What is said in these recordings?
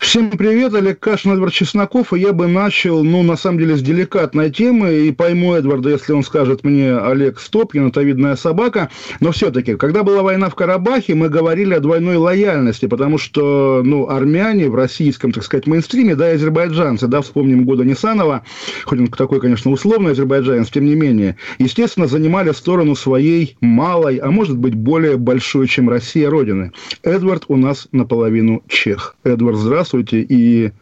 Всем привет, Олег Кашин, Эдвард Чесноков, и я бы начал, ну, на самом деле, с деликатной темы, и пойму Эдварда, если он скажет мне, Олег, стоп, видная собака, но все-таки, когда была война в Карабахе, мы говорили о двойной лояльности, потому что, ну, армяне в российском, так сказать, мейнстриме, да, и азербайджанцы, да, вспомним года Нисанова, хоть он такой, конечно, условный азербайджанец, тем не менее, естественно, занимали сторону своей малой, а может быть, более большой, чем Россия, родины. Эдвард у нас наполовину чех. Эдвард, здравствуйте и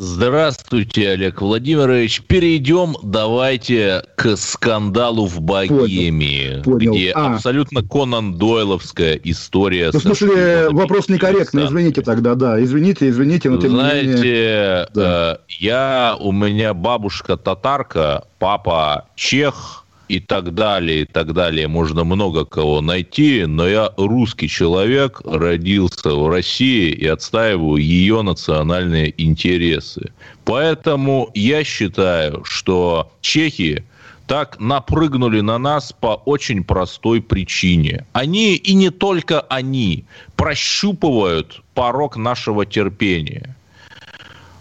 Здравствуйте, Олег Владимирович. Перейдем давайте к скандалу в Богемии, Понял. где А. абсолютно Конан Дойловская история. Ну, в смысле, вопрос некорректно, Пакистана. извините тогда, да, извините, извините, но не менее... Знаете, Да. э, я, у меня бабушка татарка, папа чех и так далее, и так далее. Можно много кого найти, но я русский человек, родился в России и отстаиваю ее национальные интересы. Поэтому я считаю, что чехи так напрыгнули на нас по очень простой причине. Они, и не только они, прощупывают порог нашего терпения.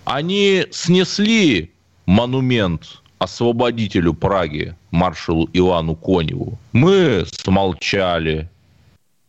Они снесли монумент освободителю Праги, маршалу Ивану Коневу. Мы смолчали.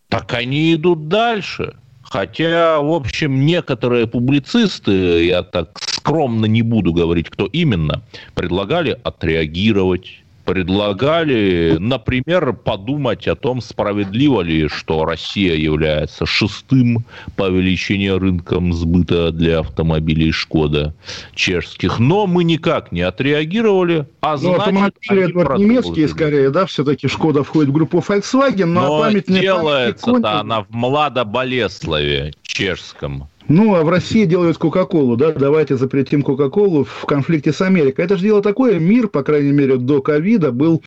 Так они идут дальше. Хотя, в общем, некоторые публицисты, я так скромно не буду говорить, кто именно, предлагали отреагировать, предлагали, например, подумать о том, справедливо ли, что Россия является шестым по величине рынком сбыта для автомобилей Шкода чешских. Но мы никак не отреагировали, а Ну, значит, автомобили, немецкие скорее, да, все-таки Шкода входит в группу Volkswagen, но, Но памятник делается-то она в Младоболеславе чешском. Ну, а в России делают Кока-Колу, да, давайте запретим Кока-Колу в конфликте с Америкой. Это же дело такое, мир, по крайней мере, до ковида был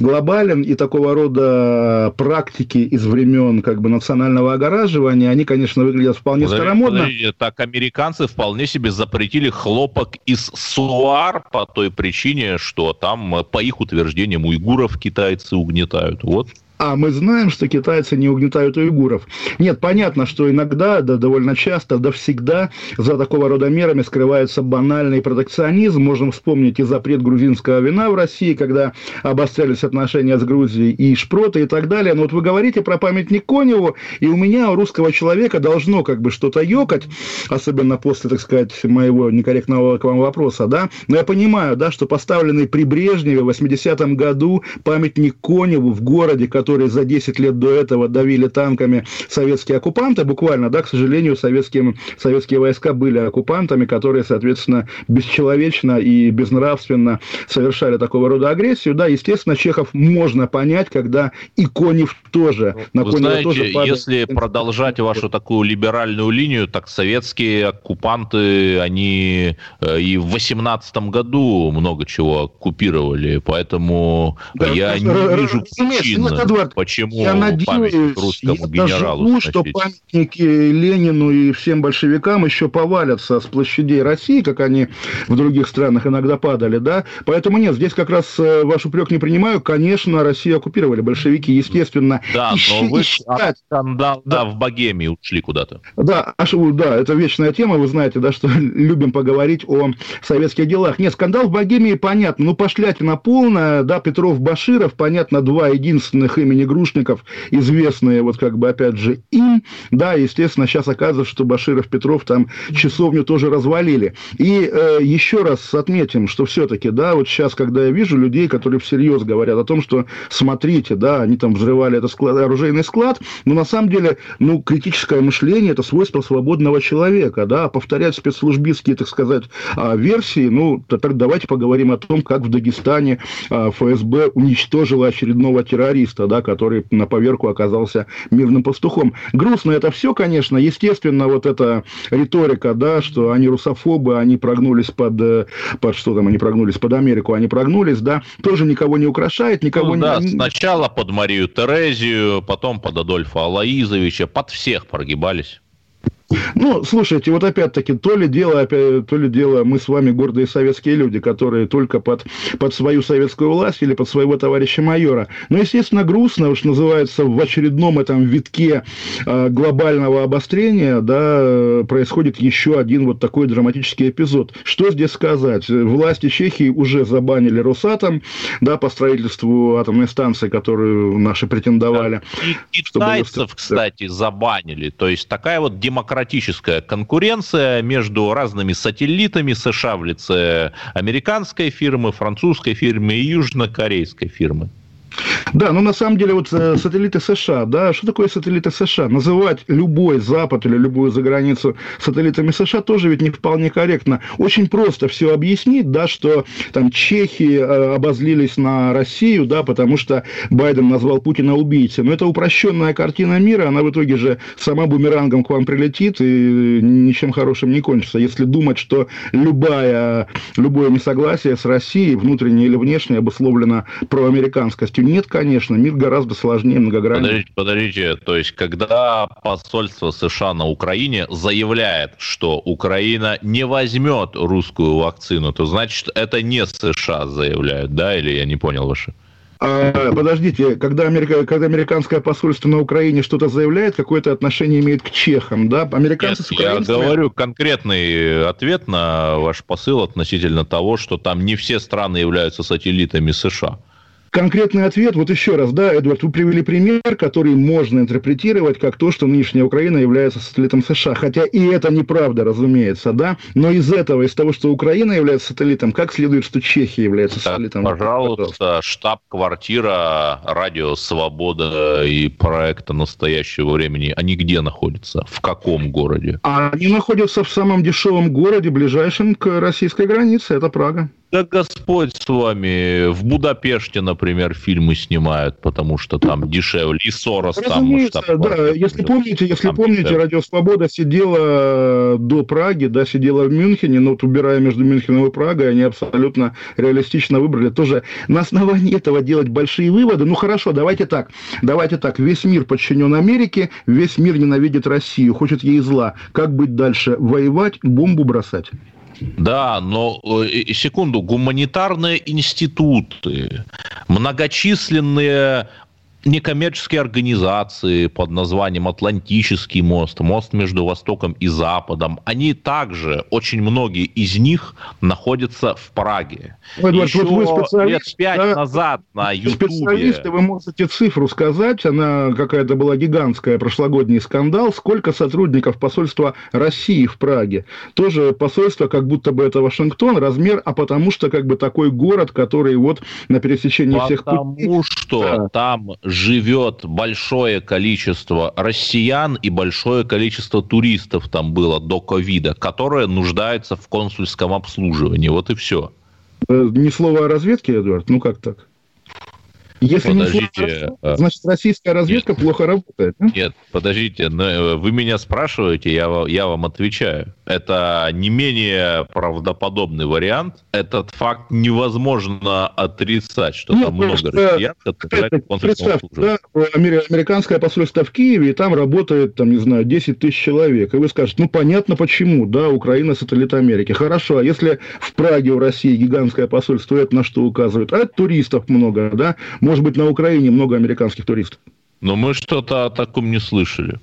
глобален, и такого рода практики из времен как бы национального огораживания, они, конечно, выглядят вполне Подождите, старомодно. подождите, Так американцы вполне себе запретили хлопок из суар по той причине, что там, э, по их утверждениям, уйгуров китайцы угнетают. Вот. А мы знаем, что китайцы не угнетают уйгуров. Нет, понятно, что иногда, да довольно часто, да всегда за такого рода мерами скрывается банальный протекционизм. Можем вспомнить и запрет грузинского вина в России, когда обострялись отношения с Грузией, и шпроты и так далее. Но вот вы говорите про памятник Коневу, и у меня, у русского человека, должно как бы что-то ёкать, особенно после, так сказать, моего некорректного к вам вопроса, да. Но я понимаю, да, что поставленный при Брежневе в 80-м году памятник Коневу в городе, который за 10 лет до этого давили танками советские оккупанты, буквально, да, к сожалению, советские, советские войска были оккупантами, которые, соответственно, бесчеловечно и безнравственно совершали такого рода агрессию, да, естественно, Чехов можно понять, когда и Конев тоже, на Вы Конева знаете, тоже падает. если продолжать вашу такую либеральную линию, так советские оккупанты, они э, и в 18 году много чего оккупировали, поэтому Да, я не вижу причин, ну, Эдвард, почему Я надеюсь, русскому я генералу доживу, что памятники Ленину и всем большевикам еще повалятся с площадей России, как они в других странах иногда падали, да? Поэтому нет, здесь как раз э, ваш упрек не принимаю. Конечно, Россию оккупировали большевики, естественно. Да, И щи- но вы и считать- скандал, да, Да. в Богемии ушли куда-то. Да, аж, да, это вечная тема, вы знаете, да, что любим поговорить о советских делах. Нет, скандал в Богемии понятно, ну, пошлятина полная, да, Петров, Баширов, понятно, два единственных имени Грушников, известные, вот как бы, опять же, им, да, естественно, сейчас оказывается, что Баширов, Петров там часовню тоже развалили. И э, еще раз отметим, что все-таки, да, вот сейчас, когда я вижу людей, которые всерьез говорят о том, что, смотрите, да, они там взрывали этот склад, оружейный склад, но на самом деле, ну, критическое мышление – это свойство свободного человека, да, повторять спецслужбистские, так сказать, а, версии, ну, теперь давайте поговорим о том, как в Дагестане а, ФСБ уничтожило очередного террориста, да, да, который на поверку оказался мирным пастухом. Грустно это все, конечно, естественно, вот эта риторика, да, что они русофобы, они прогнулись под, э, под что там, они прогнулись под Америку, они прогнулись, да, тоже никого не украшает, никого ну, не... Да, сначала под Марию Терезию, потом под Адольфа Алаизовича, под всех прогибались. Ну, слушайте, вот опять-таки, то ли дело, опять, то ли дело мы с вами гордые советские люди, которые только под, под свою советскую власть или под своего товарища майора. Но, естественно, грустно, что называется, в очередном этом витке э, глобального обострения, да, происходит еще один вот такой драматический эпизод. Что здесь сказать? Власти Чехии уже забанили Росатом, да, по строительству атомной станции, которую наши претендовали. И китайцев, чтобы... кстати, забанили. То есть такая вот демократия демократическая конкуренция между разными сателлитами США в лице американской фирмы, французской фирмы и южнокорейской фирмы. Да, но на самом деле вот э, сателлиты США, да, что такое сателлиты США? Называть любой Запад или любую заграницу сателлитами США тоже ведь не вполне корректно. Очень просто все объяснить, да, что там чехи э, обозлились на Россию, да, потому что Байден назвал Путина убийцей. Но это упрощенная картина мира, она в итоге же сама бумерангом к вам прилетит и ничем хорошим не кончится. Если думать, что любая, любое несогласие с Россией, внутреннее или внешнее, обусловлено проамериканскостью, нет, конечно, мир гораздо сложнее, многограннее. Подождите, подождите, то есть, когда посольство США на Украине заявляет, что Украина не возьмет русскую вакцину, то значит, это не США заявляют, да, или я не понял ваше? А, подождите, когда, Америка, когда американское посольство на Украине что-то заявляет, какое-то отношение имеет к чехам, да? Американцы Нет, с украинцами... Я говорю конкретный ответ на ваш посыл относительно того, что там не все страны являются сателлитами США конкретный ответ, вот еще раз, да, Эдвард, вы привели пример, который можно интерпретировать как то, что нынешняя Украина является сателлитом США. Хотя и это неправда, разумеется, да, но из этого, из того, что Украина является сателлитом, как следует, что Чехия является сателлитом? Пожалуйста, штаб-квартира Радио Свобода и проекта настоящего времени, они где находятся? В каком городе? Они находятся в самом дешевом городе, ближайшем к российской границе, это Прага. Да Господь с вами. В Будапеште, например, фильмы снимают, потому что там дешевле. И Сорос Разумеется, там. Да, если помните, если помните, дешевле. Радио Свобода сидела до Праги, да, сидела в Мюнхене, но вот убирая между Мюнхеном и Прагой, они абсолютно реалистично выбрали. Тоже на основании этого делать большие выводы. Ну хорошо, давайте так. Давайте так. Весь мир подчинен Америке, весь мир ненавидит Россию, хочет ей зла. Как быть дальше? Воевать, бомбу бросать? Да, но э, секунду, гуманитарные институты, многочисленные некоммерческие организации под названием Атлантический мост, мост между Востоком и Западом, они также, очень многие из них находятся в Праге. Эдуард, Еще вот вы лет пять да? назад на Ютубе... Специалисты, вы можете цифру сказать, она какая-то была гигантская, прошлогодний скандал, сколько сотрудников посольства России в Праге. Тоже посольство, как будто бы это Вашингтон, размер, а потому что как бы такой город, который вот на пересечении потому всех путей... Потому что да. там живет большое количество россиян и большое количество туристов там было до ковида, которые нуждаются в консульском обслуживании. Вот и все. Э, ни слова о разведке, Эдуард? Ну как так? Если подождите, не а... значит, российская разведка нет, плохо работает. Да? Нет, подождите, э, вы меня спрашиваете, я, я вам отвечаю. Это не менее правдоподобный вариант. Этот факт невозможно отрицать, что нет, там много россиян, которые Представь, да, американское посольство в Киеве, и там работает, там, не знаю, 10 тысяч человек. И вы скажете, ну, понятно почему, да, Украина сателлит Америки. Хорошо, а если в Праге у России гигантское посольство, это на что указывает? А это туристов много, да? Может быть, на Украине много американских туристов. Но мы что-то о таком не слышали.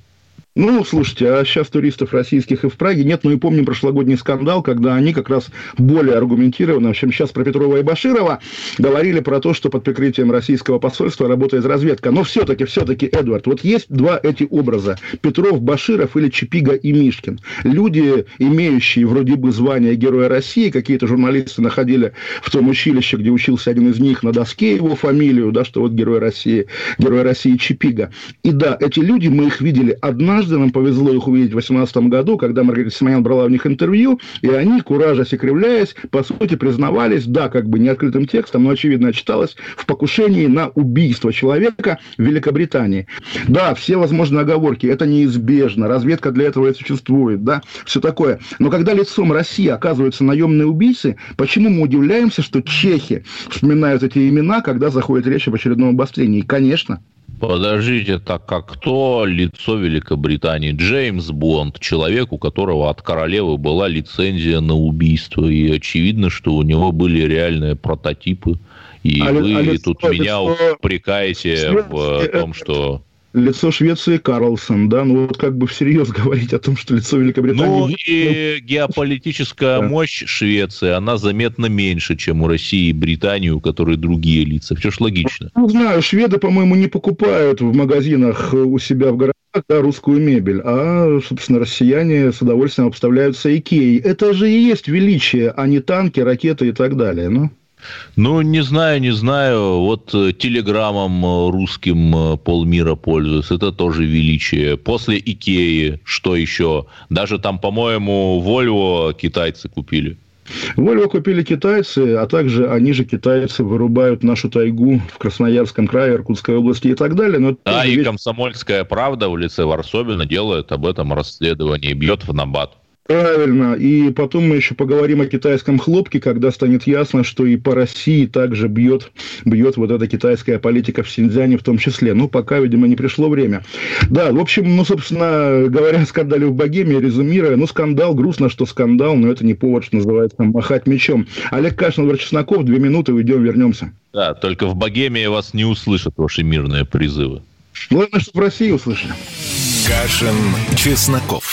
Ну, слушайте, а сейчас туристов российских и в Праге нет. Ну и помним прошлогодний скандал, когда они как раз более аргументированно, чем сейчас про Петрова и Баширова, говорили про то, что под прикрытием российского посольства работает разведка. Но все-таки, все-таки, Эдвард, вот есть два эти образа. Петров, Баширов или Чипига и Мишкин. Люди, имеющие вроде бы звание Героя России, какие-то журналисты находили в том училище, где учился один из них, на доске его фамилию, да, что вот Герой России, Герой России Чипига. И да, эти люди, мы их видели однажды, нам повезло их увидеть в 2018 году, когда Маргарита Симонян брала у них интервью, и они, куражась и кривляясь, по сути признавались, да, как бы не открытым текстом, но очевидно читалось, в покушении на убийство человека в Великобритании. Да, все возможные оговорки, это неизбежно, разведка для этого и существует, да, все такое. Но когда лицом России оказываются наемные убийцы, почему мы удивляемся, что чехи вспоминают эти имена, когда заходит речь об очередном обострении? Конечно. Подождите, так как кто лицо Великобритании? Джеймс Бонд, человек, у которого от королевы была лицензия на убийство. И очевидно, что у него были реальные прототипы. И а, вы а тут лицо, меня лицо... упрекаете в том, что лицо Швеции Карлсон, да, ну вот как бы всерьез говорить о том, что лицо Великобритании... Ну и геополитическая да. мощь Швеции, она заметно меньше, чем у России и Британии, у которой другие лица. Все ж логично. Ну, знаю, шведы, по-моему, не покупают в магазинах у себя в городах да, русскую мебель, а, собственно, россияне с удовольствием обставляются Икеей. Это же и есть величие, а не танки, ракеты и так далее, ну... Ну, не знаю, не знаю. Вот э, телеграммом э, русским э, полмира пользуются. Это тоже величие. После Икеи что еще? Даже там, по-моему, Вольво китайцы купили. Вольво купили китайцы, а также они же, китайцы, вырубают нашу тайгу в Красноярском крае, Иркутской области и так далее. Но да, и ведь... «Комсомольская правда» в лице Варсобина делает об этом расследование, бьет в набат. Правильно. И потом мы еще поговорим о китайском хлопке, когда станет ясно, что и по России также бьет, бьет вот эта китайская политика в Синьцзяне в том числе. Ну, пока, видимо, не пришло время. Да, в общем, ну, собственно говоря, о скандале в Богемии, резюмируя, ну, скандал, грустно, что скандал, но это не повод, что называется, махать мечом. Олег Кашин, Владимир Чесноков, две минуты, уйдем, вернемся. Да, только в Богемии вас не услышат ваши мирные призывы. Главное, чтобы в России услышали. Кашин, Чесноков.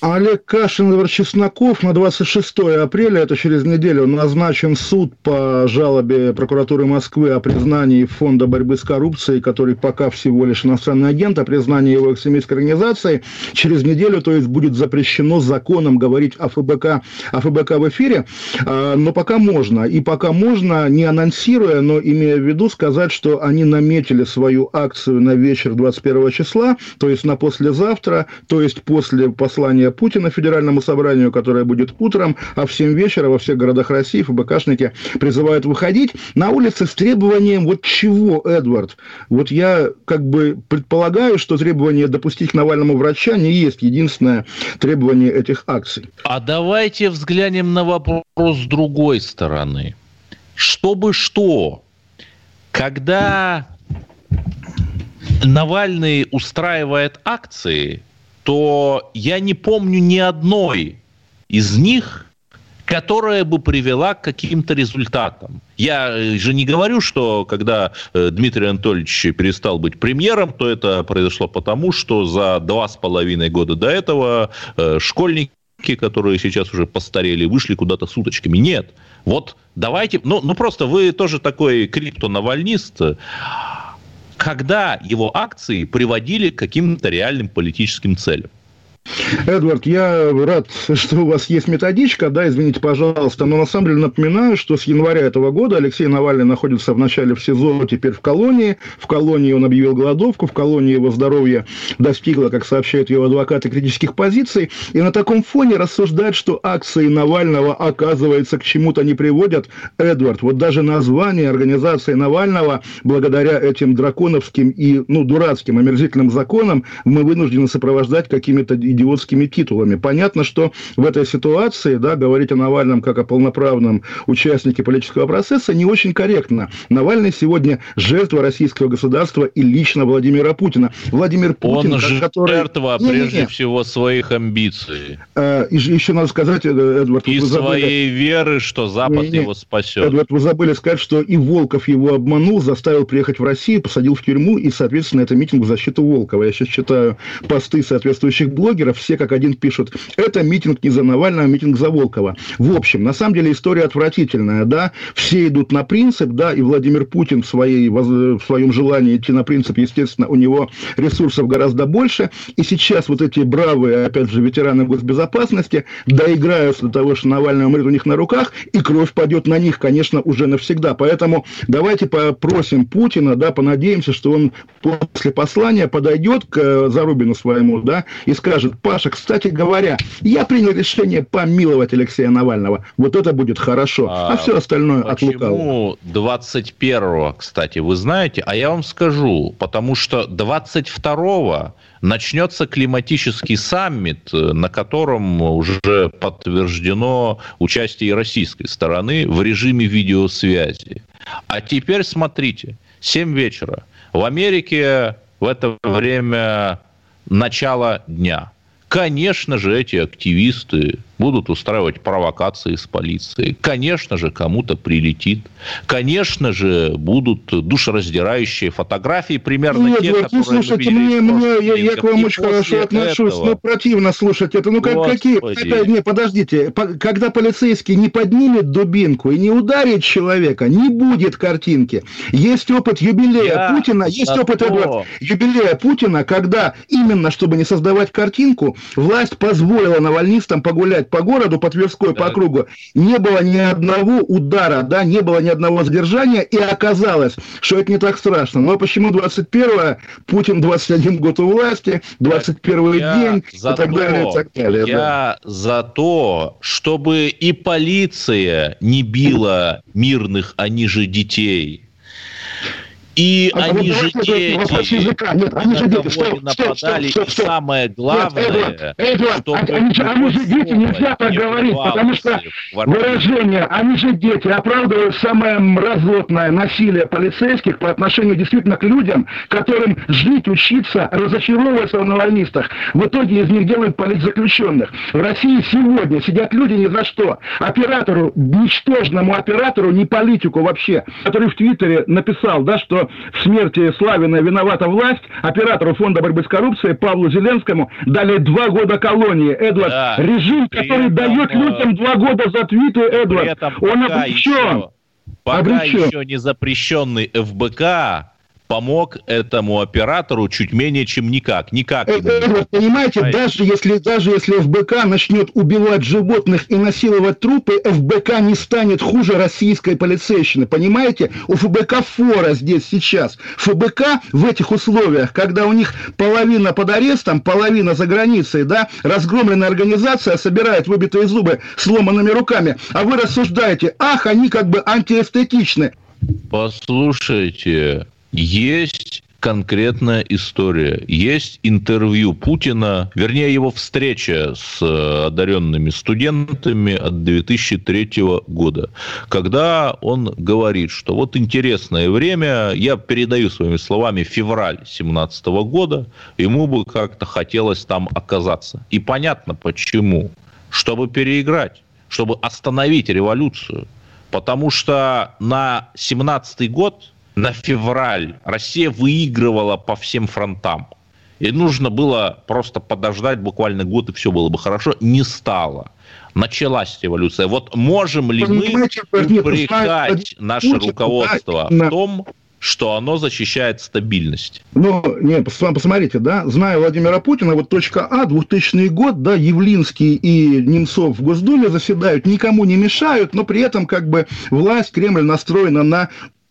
Олег Кашин Чесноков на 26 апреля, это через неделю, назначен суд по жалобе прокуратуры Москвы о признании Фонда борьбы с коррупцией, который пока всего лишь иностранный агент, о признании его экстремистской организации. Через неделю, то есть, будет запрещено законом говорить о ФБК, о ФБК в эфире, а, но пока можно. И пока можно, не анонсируя, но имея в виду сказать, что они наметили свою акцию на вечер 21 числа, то есть на послезавтра, то есть после послания Путина Федеральному собранию, которое будет утром, а в 7 вечера во всех городах России ФБКшники призывают выходить на улицы с требованием вот чего, Эдвард? Вот я как бы предполагаю, что требование допустить к Навальному врача не есть единственное требование этих акций. А давайте взглянем на вопрос с другой стороны. Чтобы что? Когда Навальный устраивает акции, то я не помню ни одной из них, которая бы привела к каким-то результатам. Я же не говорю, что когда э, Дмитрий Анатольевич перестал быть премьером, то это произошло потому, что за два с половиной года до этого э, школьники которые сейчас уже постарели, вышли куда-то с уточками. Нет. Вот давайте... Ну, ну просто вы тоже такой криптонавальнист когда его акции приводили к каким-то реальным политическим целям. Эдвард, я рад, что у вас есть методичка, да, извините, пожалуйста, но на самом деле напоминаю, что с января этого года Алексей Навальный находится вначале в СИЗО, теперь в колонии. В колонии он объявил голодовку, в колонии его здоровье достигло, как сообщают его адвокаты, критических позиций. И на таком фоне рассуждать, что акции Навального, оказывается, к чему-то не приводят. Эдвард, вот даже название организации Навального, благодаря этим драконовским и, ну, дурацким, омерзительным законам, мы вынуждены сопровождать какими-то идиотскими титулами. Понятно, что в этой ситуации, да, говорить о Навальном как о полноправном участнике политического процесса не очень корректно. Навальный сегодня жертва российского государства и лично Владимира Путина. Владимир Путин, Он же который... жертва, Не, не, не. прежде всего, своих амбиций. Э, и еще надо сказать, э, Эдвард, И вы забыли- своей веры, что Запад Не-не. его спасет. Эдвард, вы забыли сказать, что и Волков его обманул, заставил приехать в Россию, посадил в тюрьму, и, соответственно, это митинг в защиту Волкова. Я сейчас читаю посты соответствующих блогеров, все как один пишут, это митинг не за Навального, а митинг за Волкова. В общем, на самом деле история отвратительная, да, все идут на принцип, да, и Владимир Путин в, своей, в своем желании идти на принцип, естественно, у него ресурсов гораздо больше, и сейчас вот эти бравые, опять же, ветераны госбезопасности доиграются до того, что Навальный умрет у них на руках, и кровь пойдет на них, конечно, уже навсегда. Поэтому давайте попросим Путина, да, понадеемся, что он после послания подойдет к э, Зарубину своему, да, и скажет, Паша, кстати говоря, я принял решение помиловать Алексея Навального. Вот это будет хорошо, а, все остальное от лукавого. Почему 21-го, кстати, вы знаете? А я вам скажу, потому что 22-го начнется климатический саммит, э, на котором уже подтверждено участие российской стороны в режиме видеосвязи. А теперь смотрите, 7 вечера. В Америке в это время начало дня. Конечно же, эти активисты будут устраивать провокации с полицией. Конечно же, кому-то прилетит. Конечно же, будут душераздирающие фотографии, примерно Нет, те, вот, ну, которые слушайте, мне, мне, я, я к вам митингах. очень И хорошо отношусь, этого- но противно слушать это. Ну, как, какие... Это, не, подождите. По- когда полицейский не поднимет дубинку и не ударит человека, не будет картинки. Есть опыт юбилея Я Путина, есть опыт то. Юбилея Путина, когда именно, чтобы не создавать картинку, власть позволила навальнистам погулять по городу, по Тверской, по Так. округу. Не было ни одного удара, да, не было ни одного задержания, и оказалось, что это не так страшно. Но почему 21 Путин 21 год у власти, 21 Я день, за и так то, далее, и так далее. да. Я за то, чтобы и полиция не била мирных, они же детей. И А они же дети, языка. Нет, они же дети. стоп, нападали. стоп, И стоп. самое Нет, главное, Эдвард, Эдвард, чтобы они, же- они же дети, нельзя так не говорить, потому что выражение «они же дети» оправдывают самое мразотное насилие полицейских по отношению действительно к людям, которым жить, учиться, разочаровываться в навальнистах. В итоге из них делают политзаключенных. В России сегодня сидят люди ни за что. Оператору, ничтожному оператору, не политику вообще, который в Твиттере написал, да, что смерти Славина виновата власть, оператору фонда борьбы с коррупцией Павлу Зеленскому дали два года колонии. Эдвард, Да. режим, который этом, дает э, людям два года за твиты, Эдвард, он обречен. еще, пока Обречен. еще не запрещенный ФБК помог этому оператору чуть менее чем никак. Никак. Э, понимаете, Понимаете? даже если, даже если ФБК начнет убивать животных и насиловать трупы, ФБК не станет хуже российской полицейщины. Понимаете? У ФБК фора здесь сейчас. ФБК в этих условиях, когда у них половина под арестом, половина за границей, да, разгромленная организация собирает выбитые зубы сломанными руками, а вы рассуждаете, ах, они как бы антиэстетичны. Послушайте, есть конкретная история. Есть интервью Путина, вернее, его встреча с э, одаренными студентами от 2003 года, когда он говорит, что вот интересное время, я передаю своими словами февраль 2017 года, ему бы как-то хотелось там оказаться. И понятно почему. Чтобы переиграть, чтобы остановить революцию. Потому что на 17 год, на февраль, Россия выигрывала по всем фронтам. И нужно было просто подождать буквально год, и все было бы хорошо. Не стало. Началась революция. Вот можем ли мы упрекать наше руководство в том, что оно защищает стабильность? Ну, не, пос- посмотрите, да, зная Владимира Путина, вот точка А, 2000 год, да, Явлинский и Немцов в Госдуме заседают, никому не мешают, но при этом как бы власть, Кремль настроена на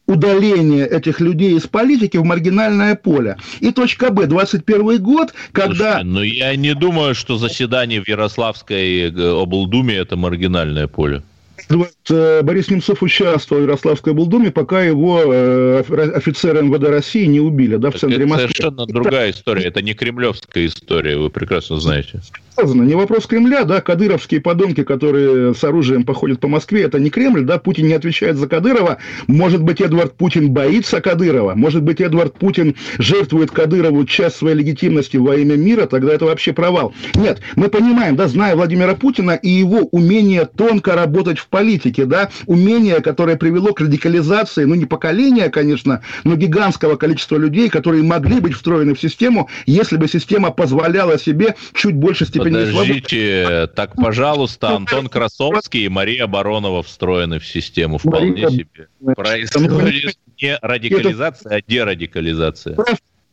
удаление этих людей из политики в маргинальное поле. И точка Б, 21 год, когда... Слушайте, ну я не думаю, что заседание в Ярославской э, облдуме это маргинальное поле. Вот, э, Борис Немцов участвовал в Ярославской облдуме, пока его э, офицеры МВД России не убили, да, в центре Это Москвы. совершенно другая история. Это не кремлевская история, вы прекрасно знаете. Сказано, не вопрос Кремля, да, кадыровские подонки, которые с оружием походят по Москве, это не Кремль, да, Путин не отвечает за Кадырова, может быть, Эдвард Путин боится Кадырова, может быть, Эдвард Путин жертвует Кадырову часть своей легитимности во имя мира, тогда это вообще провал. Нет, мы понимаем, да, зная Владимира Путина и его умение тонко работать в политике, да, умение, которое привело к радикализации, ну, не поколения, конечно, но гигантского количества людей, которые могли быть встроены в систему, если бы система позволяла себе чуть больше степени. Подождите, так, пожалуйста, Антон Красовский и Мария Баронова встроены в систему вполне Мария- себе. Происходит не радикализация, а дерадикализация.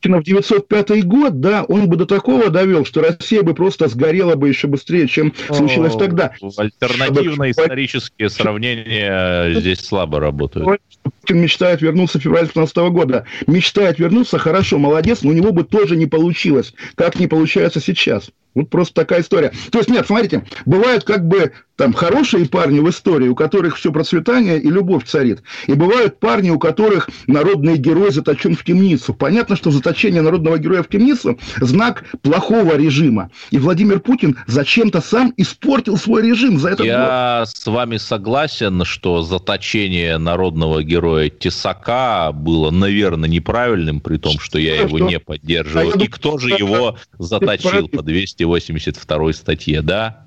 Путина в 905 год, да, он бы до такого довел, что Россия бы просто сгорела бы еще быстрее, чем случилось О, тогда. Альтернативные исторические сравнения здесь слабо работают. Путин мечтает вернуться в феврале 2015 года. Мечтает вернуться, хорошо, молодец, но у него бы тоже не получилось, как не получается сейчас. Вот просто такая история. То есть, нет, смотрите, бывают как бы там хорошие парни в истории, у которых все процветание и любовь царит. И бывают парни, у которых народный герой заточен в темницу. Понятно, что заточение народного героя в темницу – знак плохого режима. И Владимир Путин зачем-то сам испортил свой режим за год. Я с вами согласен, что заточение народного героя Тесака было, наверное, неправильным, при том, что я его не поддерживаю. И кто же его заточил по 282 статье, да?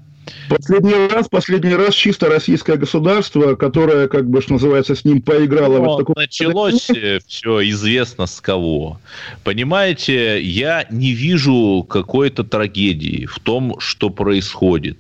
Последний раз, последний раз чисто российское государство, которое, как бы, что называется, с ним поиграло. Но вот такой- началось все известно с кого. Понимаете, я не вижу какой-то трагедии в том, что происходит.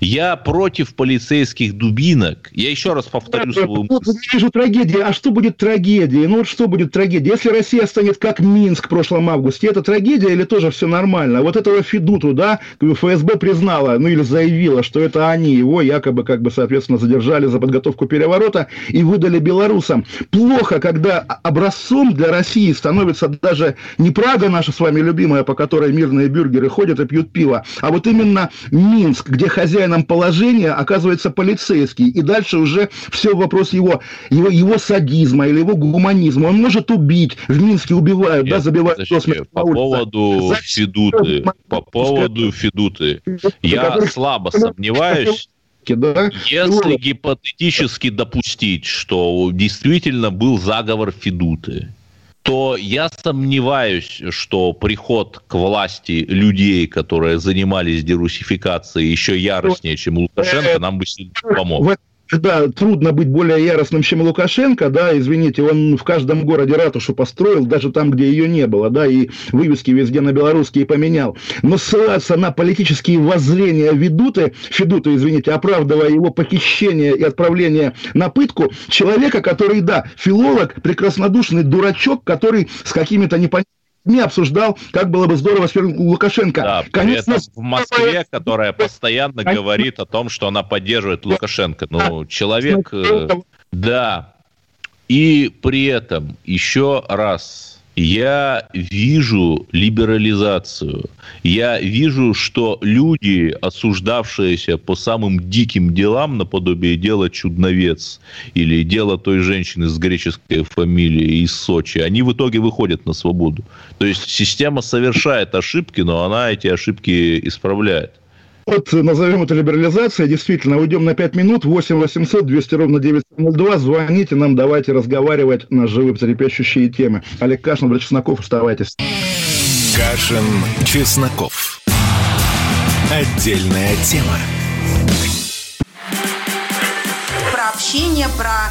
Я против полицейских дубинок. Я еще раз повторю свою Вот я вижу трагедии. А что будет трагедией? Ну вот что будет трагедия? Если Россия станет как Минск в прошлом августе, это трагедия или тоже все нормально? Вот этого Федуту, да, ФСБ признала, ну или заявила, что это они его якобы, как бы, соответственно, задержали за подготовку переворота и выдали белорусам. Плохо, когда образцом для России становится даже не Прага наша с вами любимая, по которой мирные бюргеры ходят и пьют пиво, а вот именно Минск, где хозяином положения оказывается полицейский. И дальше уже все вопрос его, его, его садизма или его гуманизма. Он может убить. В Минске убивают, да, Нет, забивают подождите, до смерти по поводу Зачем? Федуты, по поводу Федуты, я слабо сомневаюсь, Да? если гипотетически допустить, что действительно был заговор Федуты, то я сомневаюсь, что приход к власти людей, которые занимались дерусификацией еще яростнее, чем Лукашенко, нам бы сильно помог. В- Да, трудно быть более яростным, чем Лукашенко, да, извините, он в каждом городе ратушу построил, даже там, где ее не было, да, и вывески везде на белорусские поменял. Но ссылаться на политические воззрения Ведуты, Федуты, извините, оправдывая его похищение и отправление на пытку, человека, который, да, филолог, прекраснодушный дурачок, который с какими-то непонятными не обсуждал, как было бы здорово с Лукашенко. Да, Конечно, в Москве, которая постоянно говорит о том, что она поддерживает Лукашенко. Ну, человек... э, Да. И при этом, еще раз, я вижу либерализацию. Я вижу, что люди, осуждавшиеся по самым диким делам, наподобие дела Чудновец или дела той женщины с греческой фамилией из Сочи, они в итоге выходят на свободу. То есть система совершает ошибки, но она эти ошибки исправляет. Вот назовем это либерализацией. Действительно, уйдем на 5 минут. 8 800 200 ровно 902. Звоните нам, давайте разговаривать на живые трепещущие темы. Олег Кашин, Владимир Чесноков, оставайтесь. Кашин, Чесноков. Отдельная тема. про общение, про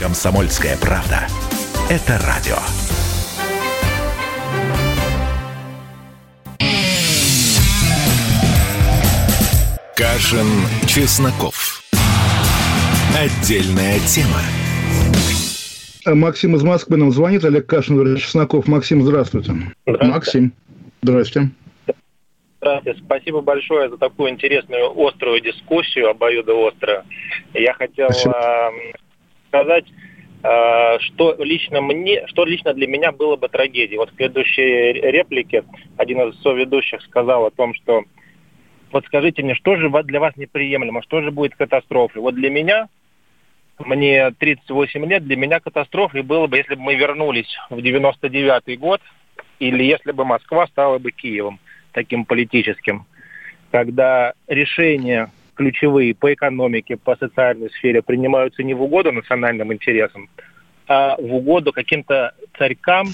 Комсомольская правда. Это радио. Кашин, Чесноков. Отдельная тема. Максим из Москвы нам звонит, Олег Кашин, Чесноков. Максим, здравствуйте. Здравствуйте. Максим, здрасте. Здравствуйте. Спасибо большое за такую интересную, острую дискуссию, обоюдоострую. Я хотел э, сказать, э, что лично мне, что лично для меня было бы трагедией. Вот в предыдущей реплике один из соведущих сказал о том, что вот скажите мне, что же для вас неприемлемо, что же будет катастрофой? Вот для меня, мне 38 лет, для меня катастрофой было бы, если бы мы вернулись в 99-й год, или если бы Москва стала бы Киевом таким политическим, когда решения ключевые по экономике, по социальной сфере принимаются не в угоду национальным интересам, а в угоду каким-то царькам,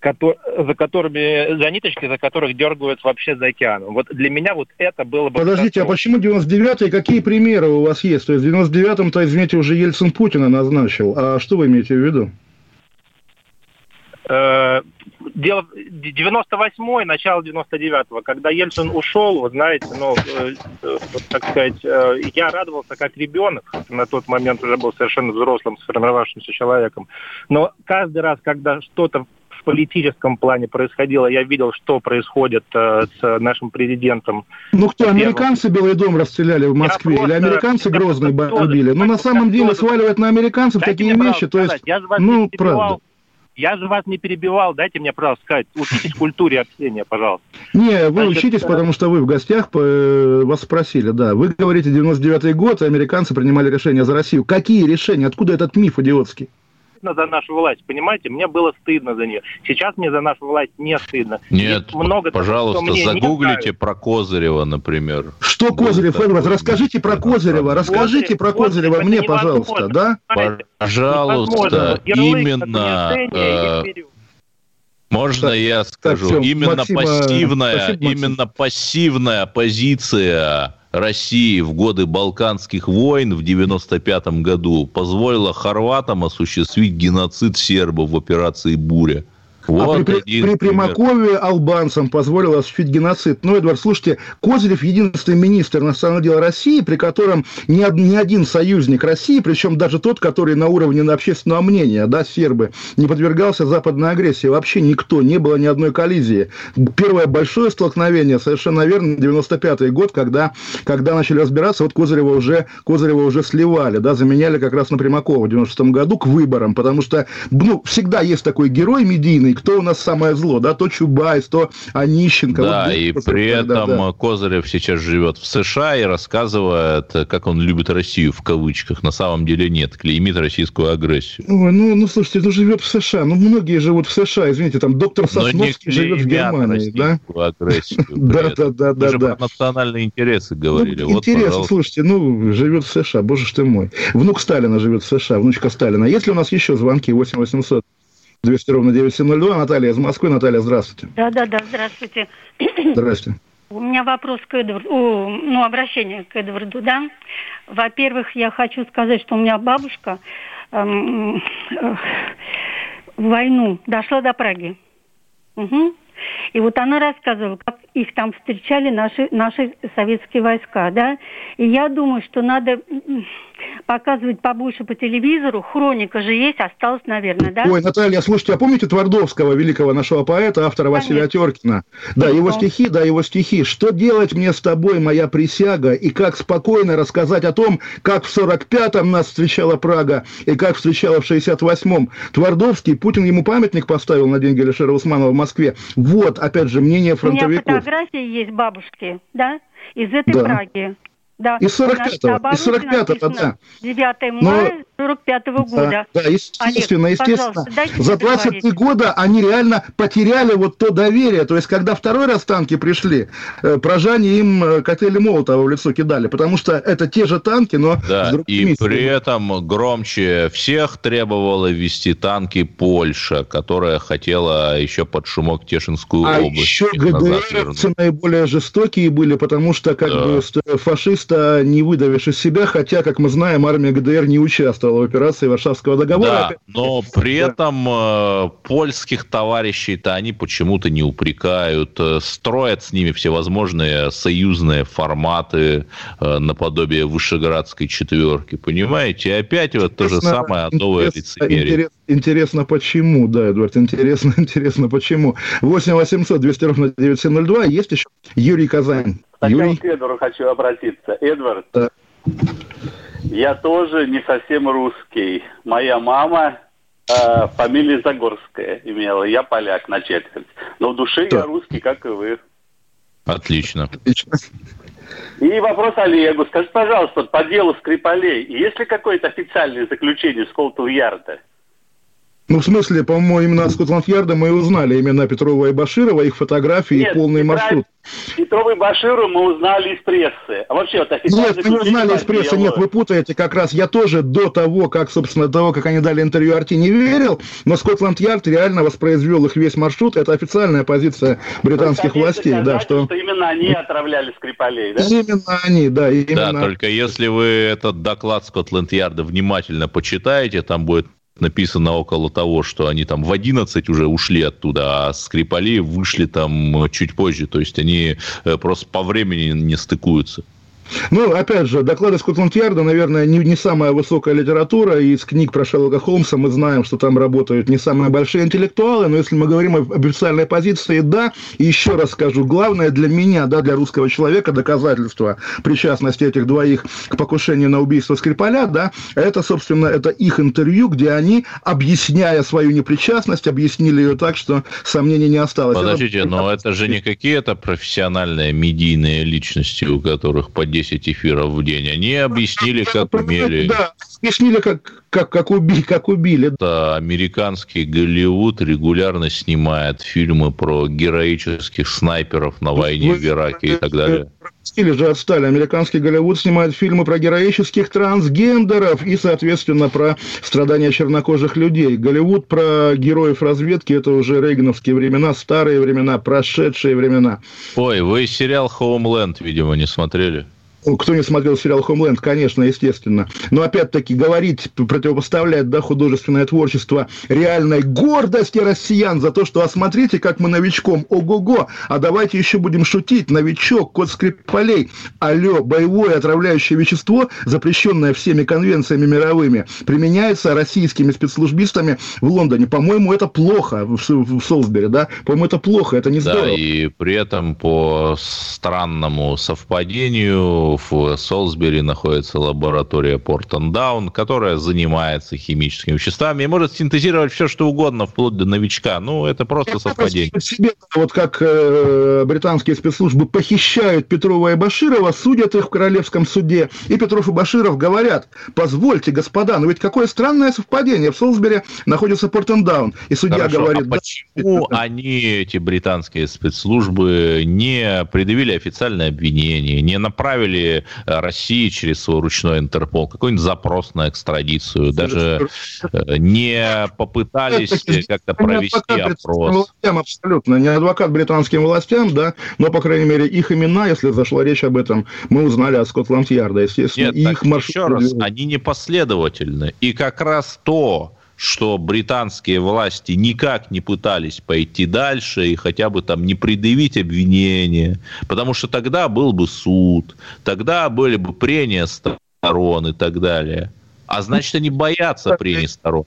за которыми, за ниточки, за которых дергают вообще за океаном. Вот для меня вот это было бы... Подождите, а почему 99-й? Какие примеры у вас есть? То есть в 99-м, то, извините, уже Ельцин Путина назначил. А что вы имеете в виду? Дело 98-й, начало 99-го, когда Ельцин ушел, вот знаете, ну, э, э, так сказать, э, я радовался как ребенок, на тот момент уже был совершенно взрослым, сформировавшимся человеком, но каждый раз, когда что-то в политическом плане происходило, я видел, что происходит э, с нашим президентом. Ну кто, американцы Белый дом расстреляли в Москве, просто, или американцы Грозный бомбили? Ну на самом деле сваливать на американцев такие вещи, то есть, ну, правда. Я же вас не перебивал, дайте мне, пожалуйста, сказать. Учитесь культуре общения, пожалуйста. Не, вы Значит, учитесь, потому что вы в гостях, вас спросили, да. Вы говорите, 99-й год, американцы принимали решения за Россию. Какие решения? Откуда этот миф идиотский? Стыдно за нашу власть, понимаете? Мне было стыдно за нее. Сейчас мне за нашу власть не стыдно. Нет, много пожалуйста, того, загуглите про Козырева, например. Что Козырев, Эдвард? Расскажите про Козырева, расскажите про Козырева мне, пожалуйста, да? Пожалуйста, именно... Э, можно я скажу? Так, все, именно Максима, пассивная, спасибо, именно пассивная позиция России в годы Балканских войн в 1995 году позволила хорватам осуществить геноцид сербов в операции «Буря». Вот а при, при Примакове албанцам позволил осуществить геноцид. Ну, Эдвард, слушайте, Козырев единственный министр иностранных дел России, при котором ни, ни один союзник России, причем даже тот, который на уровне общественного мнения, да, сербы, не подвергался западной агрессии. Вообще никто, не было ни одной коллизии. Первое большое столкновение, совершенно верно, 95-й год, когда, когда начали разбираться, вот Козырева уже, Козырева уже сливали, да, заменяли как раз на Примакова в 96 году к выборам, потому что, ну, всегда есть такой герой медийный, кто у нас самое зло, да, то Чубайс, то Онищенко. Да, вот, и при этом да. Козырев сейчас живет в США и рассказывает, как он любит Россию, в кавычках. На самом деле нет, клеймит российскую агрессию. Ой, ну, ну, слушайте, ну живет в США, ну, многие живут в США, извините, там доктор Сосновский живет в Германии, да? агрессию. Да, да, да, да. Мы про национальные интересы говорили. Ну, интересно, слушайте, ну, живет в США, боже ж ты мой. Внук Сталина живет в США, внучка Сталина. Есть ли у нас еще звонки 8 800 200 ровно 9702. Наталья из Москвы. Наталья, здравствуйте. Да-да-да, здравствуйте. Здравствуйте. У меня вопрос к Эдварду, ну, обращение к Эдварду, да. Во-первых, я хочу сказать, что у меня бабушка эм, э, в войну дошла до Праги. Угу. И вот она рассказывала, как их там встречали наши, наши советские войска, да. И я думаю, что надо показывать побольше по телевизору. Хроника же есть, осталось, наверное, да? Ой, Наталья, слушайте, а помните Твардовского, великого нашего поэта, автора Конечно. Василия Теркина? Да, его стихи, да, его стихи. «Что делать мне с тобой, моя присяга, и как спокойно рассказать о том, как в 45-м нас встречала Прага, и как встречала в 68-м». Твардовский, Путин ему памятник поставил на деньги Алишера Усманова в Москве. Вот, опять же, мнение фронтовиков. У меня фотографии есть бабушки, да, из этой да. Праги. Да. Из 45-го, из 45-го, да. 9 мая 45 -го года. Да, да естественно, Олег, естественно. За 23 года они реально потеряли вот то доверие. То есть, когда второй раз танки пришли, э, прожане им э, коктейли Молотова в лицо кидали, потому что это те же танки, но да, и при этом громче всех требовала ввести танки Польша, которая хотела еще под шумок Тешинскую а область. еще ГДРцы наиболее жестокие были, потому что как да. бы фашиста не выдавишь из себя, хотя, как мы знаем, армия ГДР не участвовала участвовала в операции Варшавского договора. Да, но при этом э, польских товарищей-то они почему-то не упрекают, э, строят с ними всевозможные союзные форматы э, наподобие Вышеградской четверки, понимаете? И опять вот то же самое новое лицемерие. Интерес, интересно, почему, да, Эдвард, интересно, интересно, почему. 8 800 200 ровно 9702, есть еще Юрий Казань. Сначала Юрий? к Эдварду хочу обратиться. Эдвард, Да. Я тоже не совсем русский. Моя мама э, фамилия Загорская имела. Я поляк на четверть. Но в душе я русский, как и вы. Отлично. И вопрос Олегу. Скажи, пожалуйста, по делу Скрипалей, есть ли какое-то официальное заключение Скотланд-Ярда? Ну, в смысле, по-моему, именно от Скотланд-Ярда мы и узнали имена Петрова и Баширова, их фотографии и полный Петра- маршрут. Петрова и Баширу мы узнали из прессы. А вообще, вот официальное Нет, вы не узнали из прессы, нет, вы путаете как раз. Я тоже до того, как, собственно, до того, как они дали интервью Арти, не верил, но Скотланд-Ярд реально воспроизвел их весь маршрут. Это официальная позиция британских Хотите властей, да, сказать, что... что именно они отравляли Скрипалей, да? Именно они, да, именно. Да, только если вы этот доклад Скотланд-Ярда внимательно почитаете, там будет написано около того, что они там в 11 уже ушли оттуда, а Скрипали вышли там чуть позже. То есть они э, просто по времени не стыкуются. Ну, опять же, доклады Скотланд-Ярда, наверное, не, не самая высокая литература. Из книг про Шерлока Холмса мы знаем, что там работают не самые большие интеллектуалы, но если мы говорим об официальной позиции, да, еще раз скажу, главное для меня, да, для русского человека доказательство причастности этих двоих к покушению на убийство Скрипаля, да, это, собственно, это их интервью, где они, объясняя свою непричастность, объяснили ее так, что сомнений не осталось. Это- Подождите, но это же не какие-то профессиональные медийные личности, у которых по 10 эфиров в день. Они объяснили, как умели. Да, объяснили, как, как, как, уби, как убили. Это американский Голливуд регулярно снимает фильмы про героических снайперов на войне в Ираке и так далее. Или же отстали. Американский Голливуд снимает фильмы про героических трансгендеров и, соответственно, про страдания чернокожих людей. Голливуд про героев разведки – это уже рейгановские времена, старые времена, прошедшие времена. Ой, вы сериал «Хоумленд», видимо, не смотрели? Кто не смотрел сериал «Хомленд», конечно, естественно. Но опять-таки говорить, противопоставлять да, художественное творчество реальной гордости россиян за то, что, а смотрите, как мы новичком, ого-го, а давайте еще будем шутить, новичок, код Скрипалей, алло, боевое отравляющее вещество, запрещенное всеми конвенциями мировыми, применяется российскими спецслужбистами в Лондоне. По-моему, это плохо в, в Солсбери, да? По-моему, это плохо, это не Да, здорово. и при этом по странному совпадению в Солсбери находится лаборатория Портендаун, которая занимается химическими веществами и может синтезировать все, что угодно, вплоть до новичка. Ну, это просто совпадение. Представь себе, вот как э, британские спецслужбы похищают Петрова и Баширова, судят их в Королевском суде, и Петров и Баширов говорят, позвольте, господа, но ведь какое странное совпадение, в Солсбери находится Портендаун, и судья Хорошо, говорит... а почему они, эти британские спецслужбы, не предъявили официальное обвинение, не направили э, России через свой ручной Интерпол какой-нибудь запрос на экстрадицию, даже э, не попытались как-то провести опрос? абсолютно, не адвокат британским властям, да, но, по крайней мере, их имена, если зашла речь об этом, мы узнали от Скотланд-Ярда, естественно, Нет, их маршрут... еще раз, они непоследовательны. И как раз то, что британские власти никак не пытались пойти дальше и хотя бы там не предъявить обвинения, потому что тогда был бы суд, тогда были бы прения сторон и так далее. А значит, они боятся прений сторон.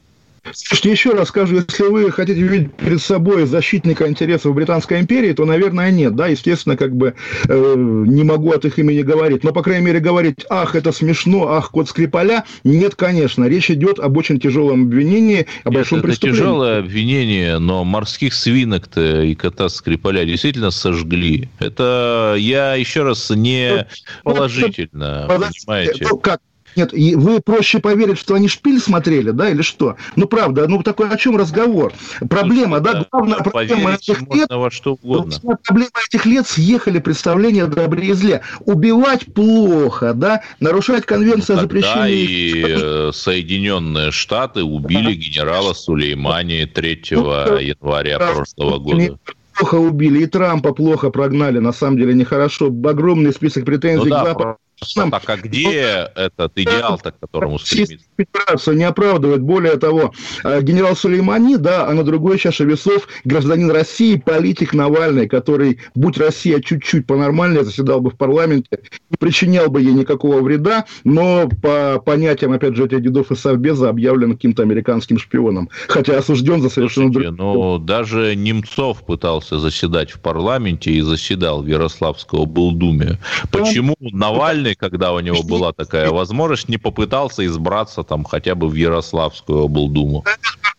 Слушайте, еще раз скажу, если вы хотите видеть перед собой защитника интересов Британской империи, то, наверное, нет, да, естественно, как бы э, не могу от их имени говорить, но, по крайней мере, говорить, ах, это смешно, ах, кот Скрипаля, нет, конечно, речь идет об очень тяжелом обвинении, о Нет, большом это преступлении. тяжелое обвинение, но морских свинок-то и кота Скрипаля действительно сожгли. Это я еще раз не положительно, Подождите, понимаете? ну как? Нет, и вы проще поверить, что они шпиль смотрели, да, или что? Ну, правда, ну, такой о чем разговор? Проблема, да, главная проблема этих лет, во что угодно. Проблема этих лет съехали представления о добре и зле. Убивать плохо, да, нарушать конвенцию о Тогда запрещении... и э, Соединенные Штаты убили генерала Сулеймани 3 Ну, января прошлого года. Плохо убили, и Трампа плохо прогнали, на самом деле нехорошо. Огромный список претензий Ну к да, Западу. Так а где этот идеал-то, к которому стремится? Федерацию не оправдывает. Более того, э, генерал Сулеймани, да, а на другой чаше весов гражданин России, политик Навальный, который, будь Россия чуть-чуть понормальнее, заседал бы в парламенте, не причинял бы ей никакого вреда, но по понятиям, опять же, этих дедов и Совбеза объявлен каким-то американским шпионом, хотя осужден за совершенно Слушайте, но даже Немцов пытался заседать в парламенте и заседал в Ярославского Белдуме. Почему Навальный, когда у него была такая возможность, не попытался избраться там хотя бы в Ярославскую облдуму?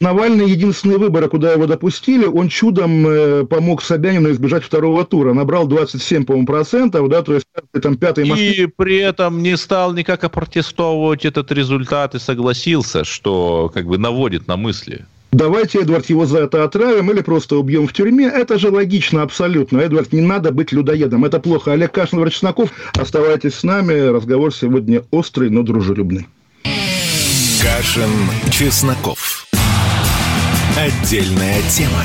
Навальный единственные выборы, куда его допустили, он чудом э, помог Собянину избежать второго тура. Набрал 27, по-моему, процентов, да, то есть там пятый... И при этом не стал никак опротестовывать этот результат и согласился, что как бы наводит на мысли. Давайте, Эдвард, его за это отравим или просто убьем в тюрьме. Это же логично абсолютно. Эдвард, не надо быть людоедом. Это плохо. Олег Кашин, Эдвард Чесноков. Оставайтесь с нами. Разговор сегодня острый, но дружелюбный. Кашин, Чесноков. Отдельная тема.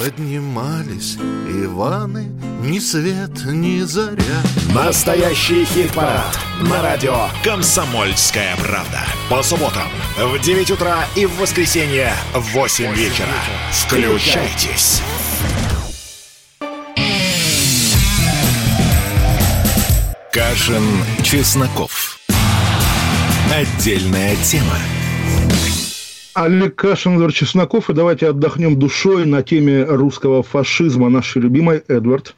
Поднимались Иваны, ни свет, ни заря. Настоящий хит-парад на радио «Комсомольская правда». По субботам в 9 утра и в воскресенье в 8 вечера. Включайтесь. Кашин, Чесноков. Отдельная тема. Олег Кашин, Эдвард Чесноков. И давайте отдохнем душой на теме русского фашизма. Нашей любимой Эдвард.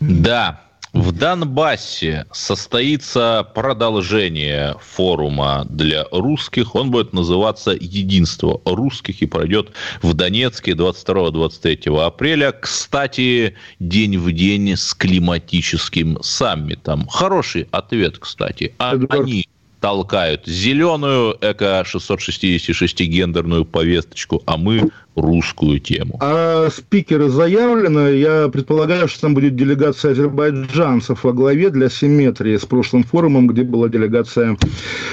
Да, в Донбассе состоится продолжение форума для русских. Он будет называться «Единство русских» и пройдет в Донецке 22-23 апреля. Кстати, день в день с климатическим саммитом. Хороший ответ, кстати. А Эдвард. они толкают зеленую эко-666-гендерную повесточку, а мы русскую тему. А спикеры заявлены. Я предполагаю, что там будет делегация азербайджанцев во главе для симметрии с прошлым форумом, где была делегация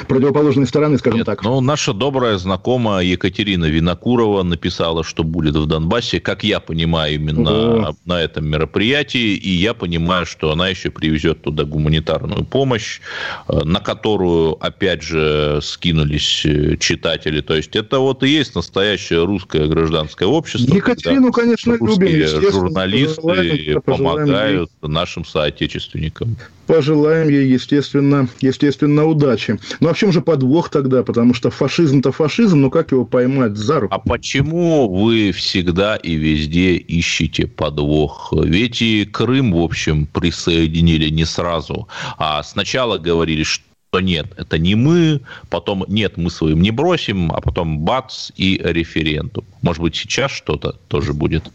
противоположной стороны, скажем Нет, так. Ну, наша добрая знакомая Екатерина Винокурова написала, что будет в Донбассе, как я понимаю, именно О. на этом мероприятии, и я понимаю, что она еще привезет туда гуманитарную помощь, э, на которую, опять же, скинулись э, читатели. То есть это вот и есть настоящее русское гражданское общество. Екатерину, конечно, любим, журналисты помогают нашим соотечественникам. Пожелаем ей, естественно, естественно, удачи. Ну а в чем же подвох тогда? Потому что фашизм-то фашизм, но как его поймать за руку? А почему вы всегда и везде ищете подвох? Ведь и Крым, в общем, присоединили не сразу. А сначала говорили, что нет, это не мы, потом нет, мы своим не бросим, а потом бац и референдум. Может быть, сейчас что-то тоже будет?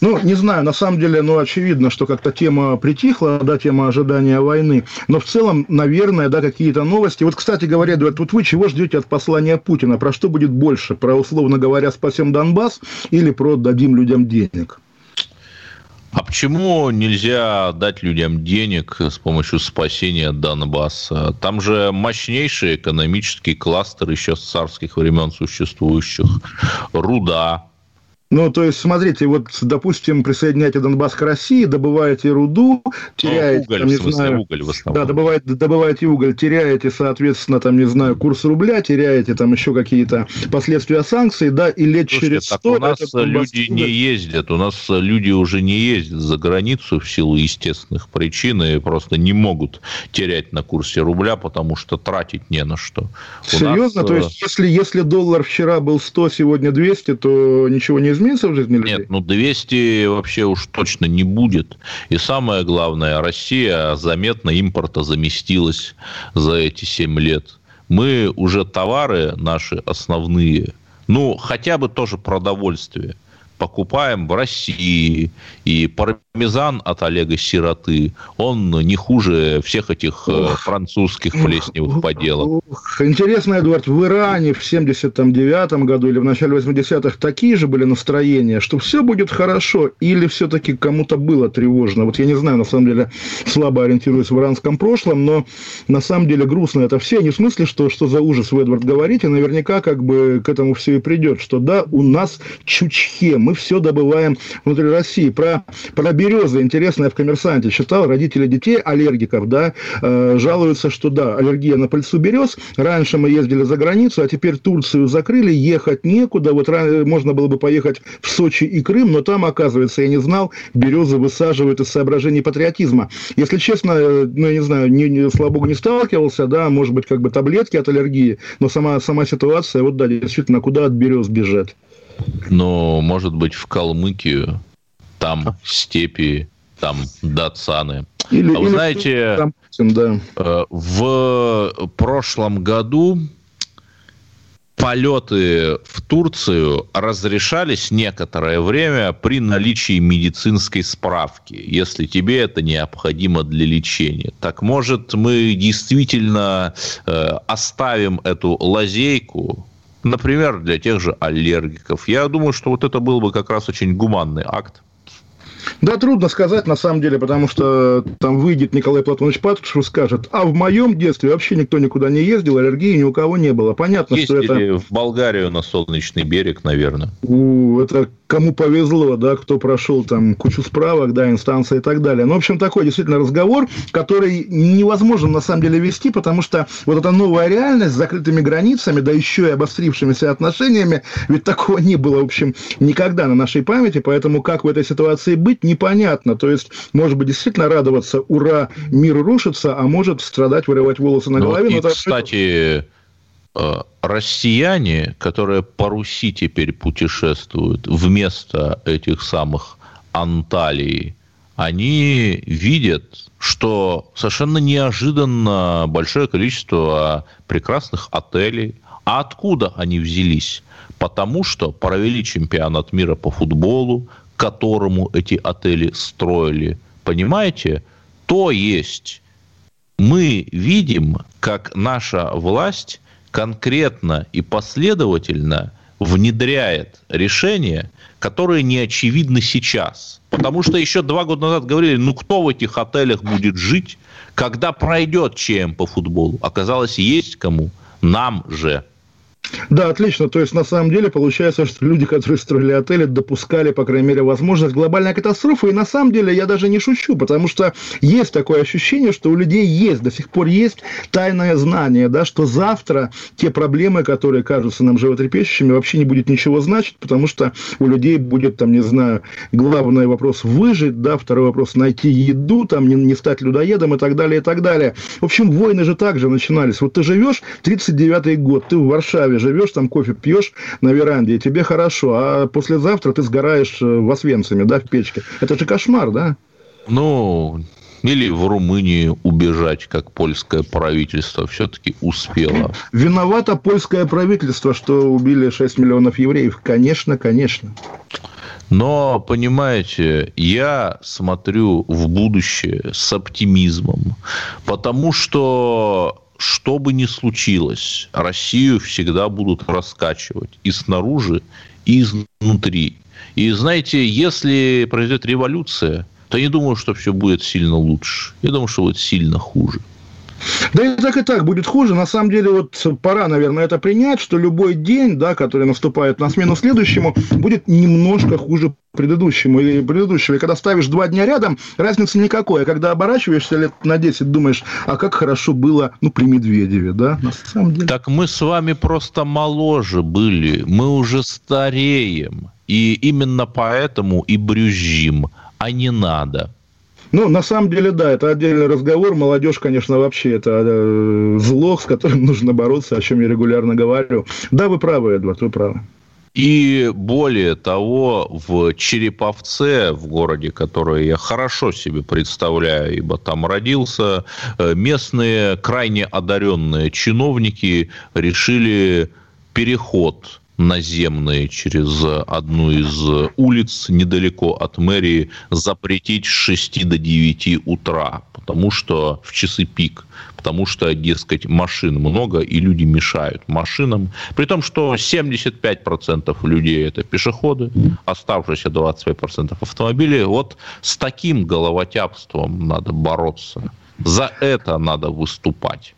Ну, не знаю, на самом деле, ну, очевидно, что как-то тема притихла, да, тема ожидания войны, но в целом, наверное, да, какие-то новости. Вот, кстати говоря, Эдуард, вот вы чего ждете от послания Путина? Про что будет больше? Про, условно говоря, спасем Донбасс или про дадим людям денег? А почему нельзя дать людям денег с помощью спасения Донбасса? Там же мощнейший экономический кластер еще с царских времен существующих. Руда, Ну, то есть, смотрите, вот, допустим, присоединяете Донбасс к России, добываете руду, теряете, уголь, там, не в смысле, знаю, уголь в основном. да, добываете, добываете уголь, теряете, соответственно, там, не знаю, курс рубля, теряете там еще какие-то последствия санкций, да, и лет Слушайте, через 100... у нас Донбасс- люди не ездят, у нас люди уже не ездят за границу в силу естественных причин и просто не могут терять на курсе рубля, потому что тратить не на что. У Серьезно? нас, То э, есть, если, если доллар вчера был 100, сегодня 200, то ничего не изменится в жизни людей? Нет, ну 200 вообще уж точно не будет. И самое главное, Россия заметно импорта заместилась за эти 7 лет. Мы уже товары наши основные, ну хотя бы тоже продовольствие, покупаем в России и пармезан от Олега Сироты, он не хуже всех этих э, французских плесневых поделок. Интересно, Эдуард, в Иране в 79 году или в начале 80-х такие же были настроения, что все будет хорошо, или все-таки кому-то было тревожно? Вот я не знаю, на самом деле, слабо ориентируюсь в иранском прошлом, но на самом деле грустно это все. Не в смысле, что, что за ужас вы, Эдвард, говорите, наверняка как бы к этому все и придет, что да, у нас чучхе, мы все добываем внутри России. Про, про березы, интересно, я в «Коммерсанте» читал, родители детей аллергиков, да, э, жалуются, что да, аллергия на пыльцу берез. Раньше мы ездили за границу, а теперь Турцию закрыли, ехать некуда. Вот можно было бы поехать в Сочи и Крым, но там, оказывается, я не знал, березы высаживают из соображений патриотизма. Если честно, э, ну, я не знаю, не, не, слава богу, не сталкивался, да, может быть, как бы таблетки от аллергии, но сама, сама ситуация, вот да, действительно, куда от берез бежать? Ну, может быть, в Калмыкию, там степи, там датсаны. Или, а вы или знаете, там, да. Э, в прошлом году полеты в Турцию разрешались некоторое время при наличии медицинской справки, если тебе это необходимо для лечения. Так может мы действительно э, оставим эту лазейку, например, для тех же аллергиков. Я думаю, что вот это был бы как раз очень гуманный акт. Да, трудно сказать, на самом деле, потому что там выйдет Николай Платонович Патрушев и скажет, а в моем детстве вообще никто никуда не ездил, аллергии ни у кого не было. Понятно, Ездили что это... в Болгарию на Солнечный берег, наверное. У, это кому повезло, да, кто прошел там кучу справок, да, инстанции и так далее. Ну, в общем, такой действительно разговор, который невозможно на самом деле вести, потому что вот эта новая реальность с закрытыми границами, да еще и обострившимися отношениями, ведь такого не было, в общем, никогда на нашей памяти, поэтому как в этой ситуации быть, непонятно. То есть, может быть, действительно радоваться, ура, мир рушится, а может страдать, вырывать волосы на ну, голове. Ну, и, но кстати, россияне, которые по Руси теперь путешествуют вместо этих самых Анталий, они видят, что совершенно неожиданно большое количество прекрасных отелей. А откуда они взялись? Потому что провели чемпионат мира по футболу, которому эти отели строили. Понимаете? То есть мы видим, как наша власть конкретно и последовательно внедряет решения, которые не очевидны сейчас. Потому что еще два года назад говорили, ну кто в этих отелях будет жить, когда пройдет ЧМ по футболу. Оказалось, есть кому. Нам же. Да, отлично. То есть, на самом деле, получается, что люди, которые строили отели, допускали, по крайней мере, возможность глобальной катастрофы. И на самом деле я даже не шучу, потому что есть такое ощущение, что у людей есть, до сих пор есть тайное знание, да, что завтра те проблемы, которые кажутся нам животрепещущими, вообще не будет ничего значить, потому что у людей будет, там, не знаю, главный вопрос выжить, да, второй вопрос найти еду, там, не, не стать людоедом и так далее, и так далее. В общем, войны же также начинались. Вот ты живешь, 39-й год, ты в Варшаве, Варшаве живешь, там кофе пьешь на веранде, и тебе хорошо, а послезавтра ты сгораешь э, в Освенциме, да, в печке. Это же кошмар, да? Ну, или в Румынии убежать, как польское правительство все-таки успело. Виновато польское правительство, что убили 6 миллионов евреев. Конечно, конечно. Но, понимаете, я смотрю в будущее с оптимизмом, потому что что бы ни случилось, Россию всегда будут раскачивать и снаружи, и изнутри. И знаете, если произойдет революция, то я не думаю, что все будет сильно лучше. Я думаю, что будет сильно хуже. Да и так и так будет хуже. На самом деле, вот пора, наверное, это принять, что любой день, да, который наступает на смену следующему, будет немножко хуже предыдущему или предыдущего. И когда ставишь два дня рядом, разницы никакой. А когда оборачиваешься лет на 10, думаешь, а как хорошо было, ну, при Медведеве, да, на самом деле. Так мы с вами просто моложе были, мы уже стареем. И именно поэтому и брюзжим, а не надо. Ну, на самом деле, да, это отдельный разговор. Молодежь, конечно, вообще это э, зло, с которым нужно бороться, о чем я регулярно говорю. Да, вы правы, Эдвард, вы правы. И более того, в Череповце, в городе, который я хорошо себе представляю, ибо там родился, э, местные крайне одаренные чиновники решили переход наземные через одну из улиц недалеко от мэрии запретить с 6 до 9 утра, потому что в часы пик, потому что, дескать, машин много и люди мешают машинам, при том, что 75% людей это пешеходы, оставшиеся 25% автомобили. Вот с таким головотяпством надо бороться. За это надо выступать.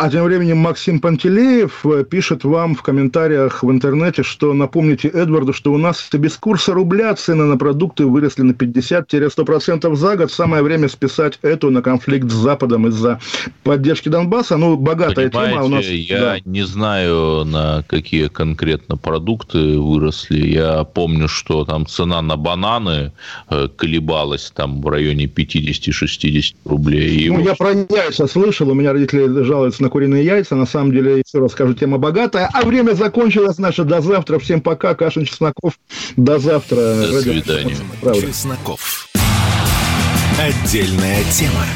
А тем временем Максим Пантелеев э, пишет вам в комментариях в интернете, что напомните Эдварду, что у нас без курса рубля цены на продукты выросли на 50-100% за год. Самое время списать эту на конфликт с Западом из-за поддержки Донбасса. Ну, богатая Понимаете, тема у нас. Я да. не знаю, на какие конкретно продукты выросли. Я помню, что там цена на бананы э, колебалась там в районе 50-60 рублей. И ну, вот я про яйца слышал, у меня родители жалуются на куриные яйца. На самом деле, еще раз скажу, тема богатая. А время закончилось наше. До завтра. Всем пока. Кашин Чесноков. До завтра. До свидания. Правда. Чесноков. Отдельная тема.